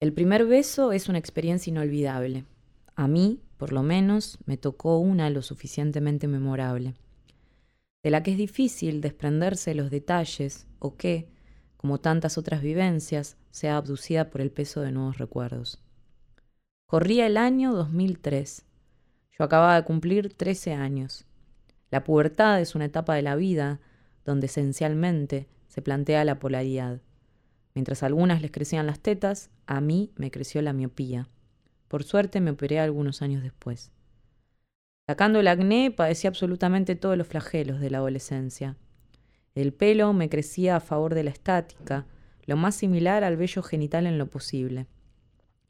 El primer beso es una experiencia inolvidable. A mí, por lo menos, me tocó una lo suficientemente memorable, de la que es difícil desprenderse de los detalles o que, como tantas otras vivencias, sea abducida por el peso de nuevos recuerdos. Corría el año 2003. Yo acababa de cumplir 13 años. La pubertad es una etapa de la vida donde esencialmente se plantea la polaridad. Mientras a algunas les crecían las tetas, a mí me creció la miopía. Por suerte me operé algunos años después. Sacando el acné, padecí absolutamente todos los flagelos de la adolescencia. El pelo me crecía a favor de la estática, lo más similar al vello genital en lo posible.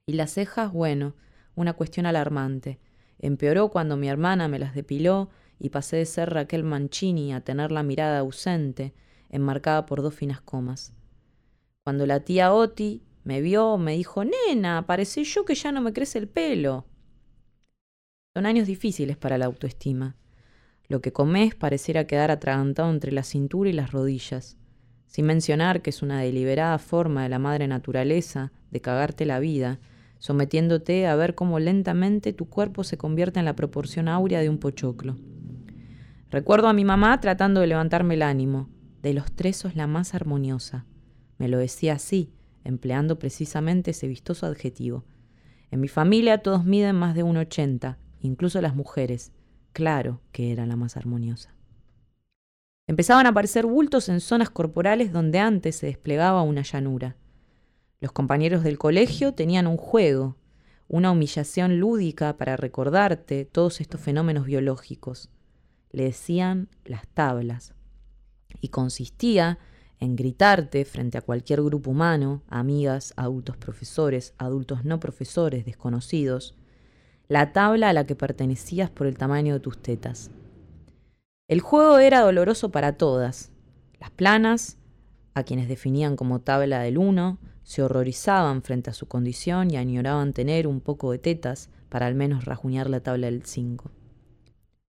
Y las cejas, bueno, una cuestión alarmante. Empeoró cuando mi hermana me las depiló y pasé de ser Raquel Mancini a tener la mirada ausente, enmarcada por dos finas comas. Cuando la tía Oti me vio, me dijo, nena, parece yo que ya no me crece el pelo. Son años difíciles para la autoestima. Lo que comes pareciera quedar atragantado entre la cintura y las rodillas, sin mencionar que es una deliberada forma de la madre naturaleza de cagarte la vida, sometiéndote a ver cómo lentamente tu cuerpo se convierte en la proporción áurea de un pochoclo. Recuerdo a mi mamá tratando de levantarme el ánimo. De los tres sos la más armoniosa. Me lo decía así, empleando precisamente ese vistoso adjetivo. En mi familia todos miden más de 1,80, incluso las mujeres. Claro que era la más armoniosa. Empezaban a aparecer bultos en zonas corporales donde antes se desplegaba una llanura. Los compañeros del colegio tenían un juego, una humillación lúdica para recordarte todos estos fenómenos biológicos. Le decían las tablas. Y consistía en gritarte frente a cualquier grupo humano, amigas, adultos profesores, adultos no profesores, desconocidos, la tabla a la que pertenecías por el tamaño de tus tetas. El juego era doloroso para todas. Las planas, a quienes definían como tabla del uno, se horrorizaban frente a su condición y añoraban tener un poco de tetas para al menos rajuñar la tabla del 5.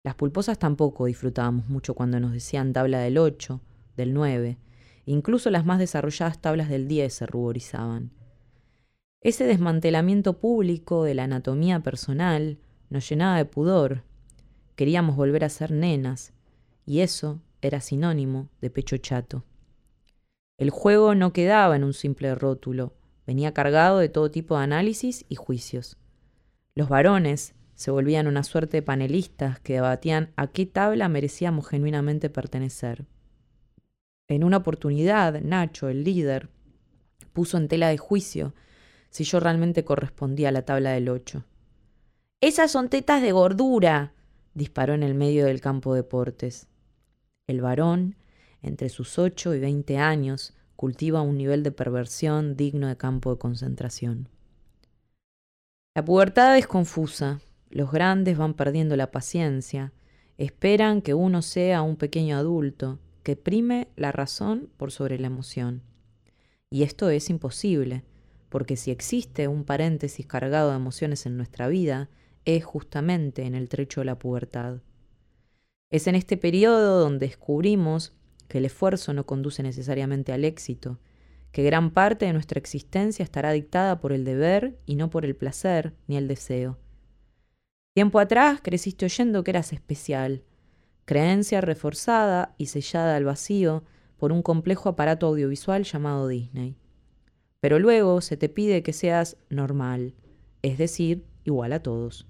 Las pulposas tampoco disfrutábamos mucho cuando nos decían tabla del 8, del 9, Incluso las más desarrolladas tablas del 10 se ruborizaban. Ese desmantelamiento público de la anatomía personal nos llenaba de pudor. Queríamos volver a ser nenas, y eso era sinónimo de pecho chato. El juego no quedaba en un simple rótulo, venía cargado de todo tipo de análisis y juicios. Los varones se volvían una suerte de panelistas que debatían a qué tabla merecíamos genuinamente pertenecer. En una oportunidad, Nacho, el líder, puso en tela de juicio si yo realmente correspondía a la tabla del 8. Esas son tetas de gordura, disparó en el medio del campo de deportes. El varón, entre sus ocho y veinte años, cultiva un nivel de perversión digno de campo de concentración. La pubertad es confusa, los grandes van perdiendo la paciencia, esperan que uno sea un pequeño adulto, que prime la razón por sobre la emoción. Y esto es imposible, porque si existe un paréntesis cargado de emociones en nuestra vida, es justamente en el trecho de la pubertad. Es en este periodo donde descubrimos que el esfuerzo no conduce necesariamente al éxito, que gran parte de nuestra existencia estará dictada por el deber y no por el placer ni el deseo. Tiempo atrás creciste oyendo que eras especial, creencia reforzada y sellada al vacío por un complejo aparato audiovisual llamado Disney. Pero luego se te pide que seas normal, es decir, igual a todos.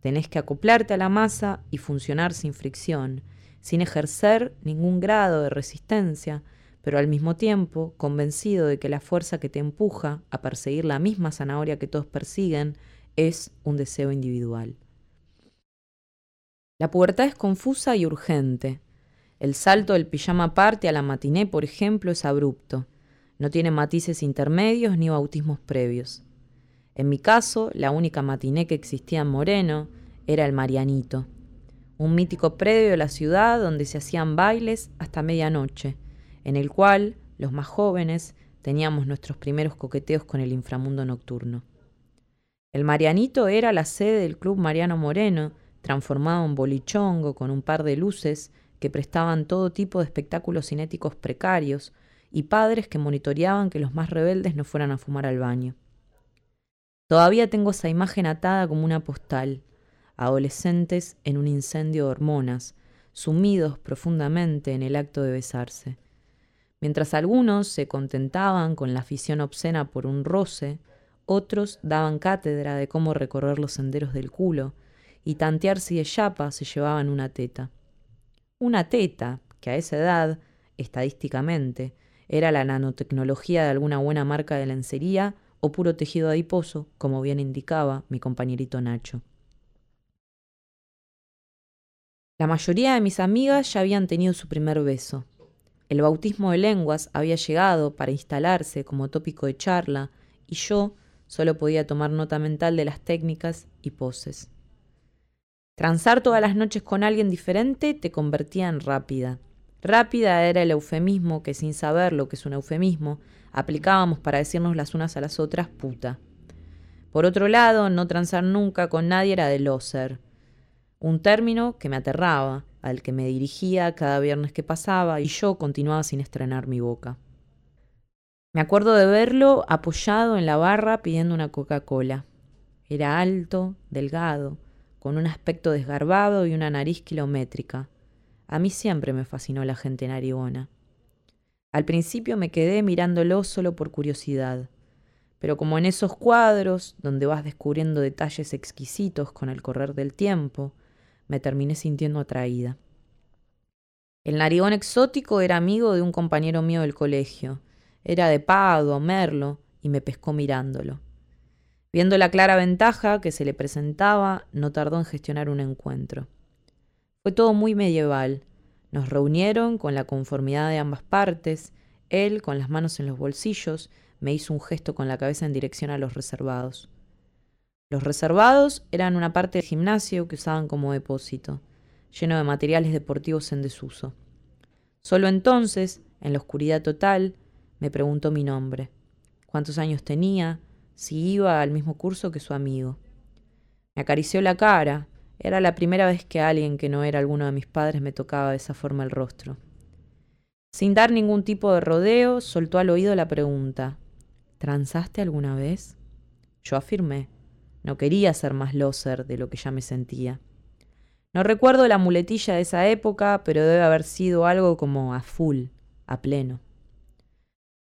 Tenés que acoplarte a la masa y funcionar sin fricción, sin ejercer ningún grado de resistencia, pero al mismo tiempo convencido de que la fuerza que te empuja a perseguir la misma zanahoria que todos persiguen es un deseo individual. La pubertad es confusa y urgente. El salto del pijama parte a la matiné, por ejemplo, es abrupto. No tiene matices intermedios ni bautismos previos. En mi caso, la única matiné que existía en Moreno era el Marianito, un mítico predio de la ciudad donde se hacían bailes hasta medianoche, en el cual los más jóvenes teníamos nuestros primeros coqueteos con el inframundo nocturno. El Marianito era la sede del Club Mariano Moreno, transformado en bolichongo con un par de luces que prestaban todo tipo de espectáculos cinéticos precarios y padres que monitoreaban que los más rebeldes no fueran a fumar al baño. Todavía tengo esa imagen atada como una postal, adolescentes en un incendio de hormonas, sumidos profundamente en el acto de besarse. Mientras algunos se contentaban con la afición obscena por un roce, otros daban cátedra de cómo recorrer los senderos del culo y tantear si de chapa se llevaban una teta. Una teta, que a esa edad, estadísticamente, era la nanotecnología de alguna buena marca de lencería o puro tejido adiposo, como bien indicaba mi compañerito Nacho. La mayoría de mis amigas ya habían tenido su primer beso. El bautismo de lenguas había llegado para instalarse como tópico de charla y yo solo podía tomar nota mental de las técnicas y poses. Transar todas las noches con alguien diferente te convertía en rápida. Rápida era el eufemismo que sin saber lo que es un eufemismo aplicábamos para decirnos las unas a las otras puta. Por otro lado, no transar nunca con nadie era de loser, un término que me aterraba, al que me dirigía cada viernes que pasaba y yo continuaba sin estrenar mi boca. Me acuerdo de verlo apoyado en la barra pidiendo una Coca-Cola. Era alto, delgado, con un aspecto desgarbado y una nariz kilométrica. A mí siempre me fascinó la gente narigona. Al principio me quedé mirándolo solo por curiosidad, pero como en esos cuadros, donde vas descubriendo detalles exquisitos con el correr del tiempo, me terminé sintiendo atraída. El narigón exótico era amigo de un compañero mío del colegio. Era de Pado, Merlo, y me pescó mirándolo. Viendo la clara ventaja que se le presentaba, no tardó en gestionar un encuentro. Fue todo muy medieval. Nos reunieron con la conformidad de ambas partes. Él, con las manos en los bolsillos, me hizo un gesto con la cabeza en dirección a los reservados. Los reservados eran una parte del gimnasio que usaban como depósito, lleno de materiales deportivos en desuso. Solo entonces, en la oscuridad total, me preguntó mi nombre, cuántos años tenía, si iba al mismo curso que su amigo. Me acarició la cara, era la primera vez que alguien que no era alguno de mis padres me tocaba de esa forma el rostro. Sin dar ningún tipo de rodeo, soltó al oído la pregunta, ¿transaste alguna vez? Yo afirmé. No quería ser más loser de lo que ya me sentía. No recuerdo la muletilla de esa época, pero debe haber sido algo como a full, a pleno.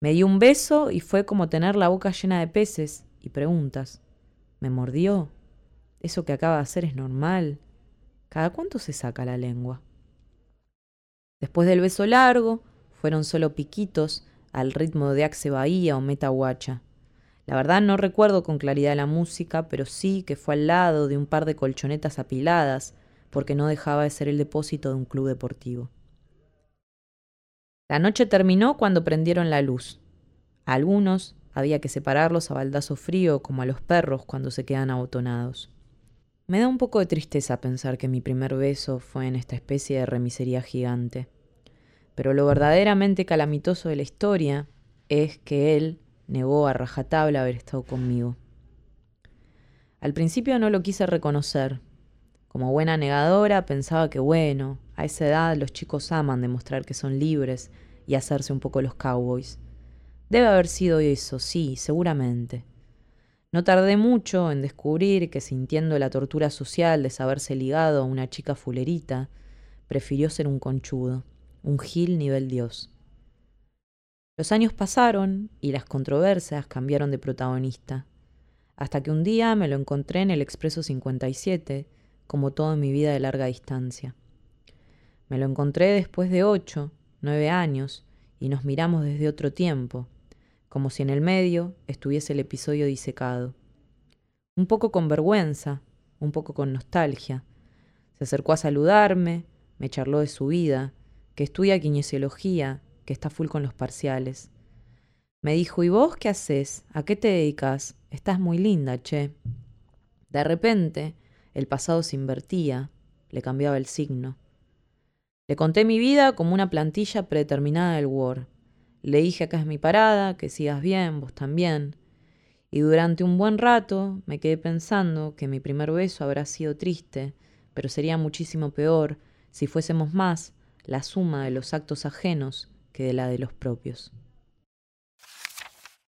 Me dio un beso y fue como tener la boca llena de peces y preguntas. ¿Me mordió? ¿Eso que acaba de hacer es normal? ¿Cada cuánto se saca la lengua? Después del beso largo, fueron solo piquitos al ritmo de Axe Bahía o Meta Guacha. La verdad no recuerdo con claridad la música, pero sí que fue al lado de un par de colchonetas apiladas, porque no dejaba de ser el depósito de un club deportivo. La noche terminó cuando prendieron la luz. A algunos había que separarlos a baldazo frío, como a los perros cuando se quedan abotonados. Me da un poco de tristeza pensar que mi primer beso fue en esta especie de remisería gigante. Pero lo verdaderamente calamitoso de la historia es que él negó a rajatabla haber estado conmigo. Al principio no lo quise reconocer. Como buena negadora pensaba que bueno, a esa edad los chicos aman demostrar que son libres y hacerse un poco los cowboys. Debe haber sido eso, sí, seguramente. No tardé mucho en descubrir que sintiendo la tortura social de saberse ligado a una chica fulerita, prefirió ser un conchudo, un gil nivel dios. Los años pasaron y las controversias cambiaron de protagonista, hasta que un día me lo encontré en el Expreso 57, como todo en mi vida de larga distancia. Me lo encontré después de ocho, nueve años, y nos miramos desde otro tiempo, como si en el medio estuviese el episodio disecado. Un poco con vergüenza, un poco con nostalgia. Se acercó a saludarme, me charló de su vida, que estudia kinesiología que está full con los parciales. Me dijo, ¿y vos qué haces? ¿A qué te dedicas? Estás muy linda, che. De repente, el pasado se invertía, le cambiaba el signo. Le conté mi vida como una plantilla predeterminada del Word. Le dije acá es mi parada, que sigas bien, vos también. Y durante un buen rato me quedé pensando que mi primer beso habrá sido triste, pero sería muchísimo peor si fuésemos más la suma de los actos ajenos que de la de los propios.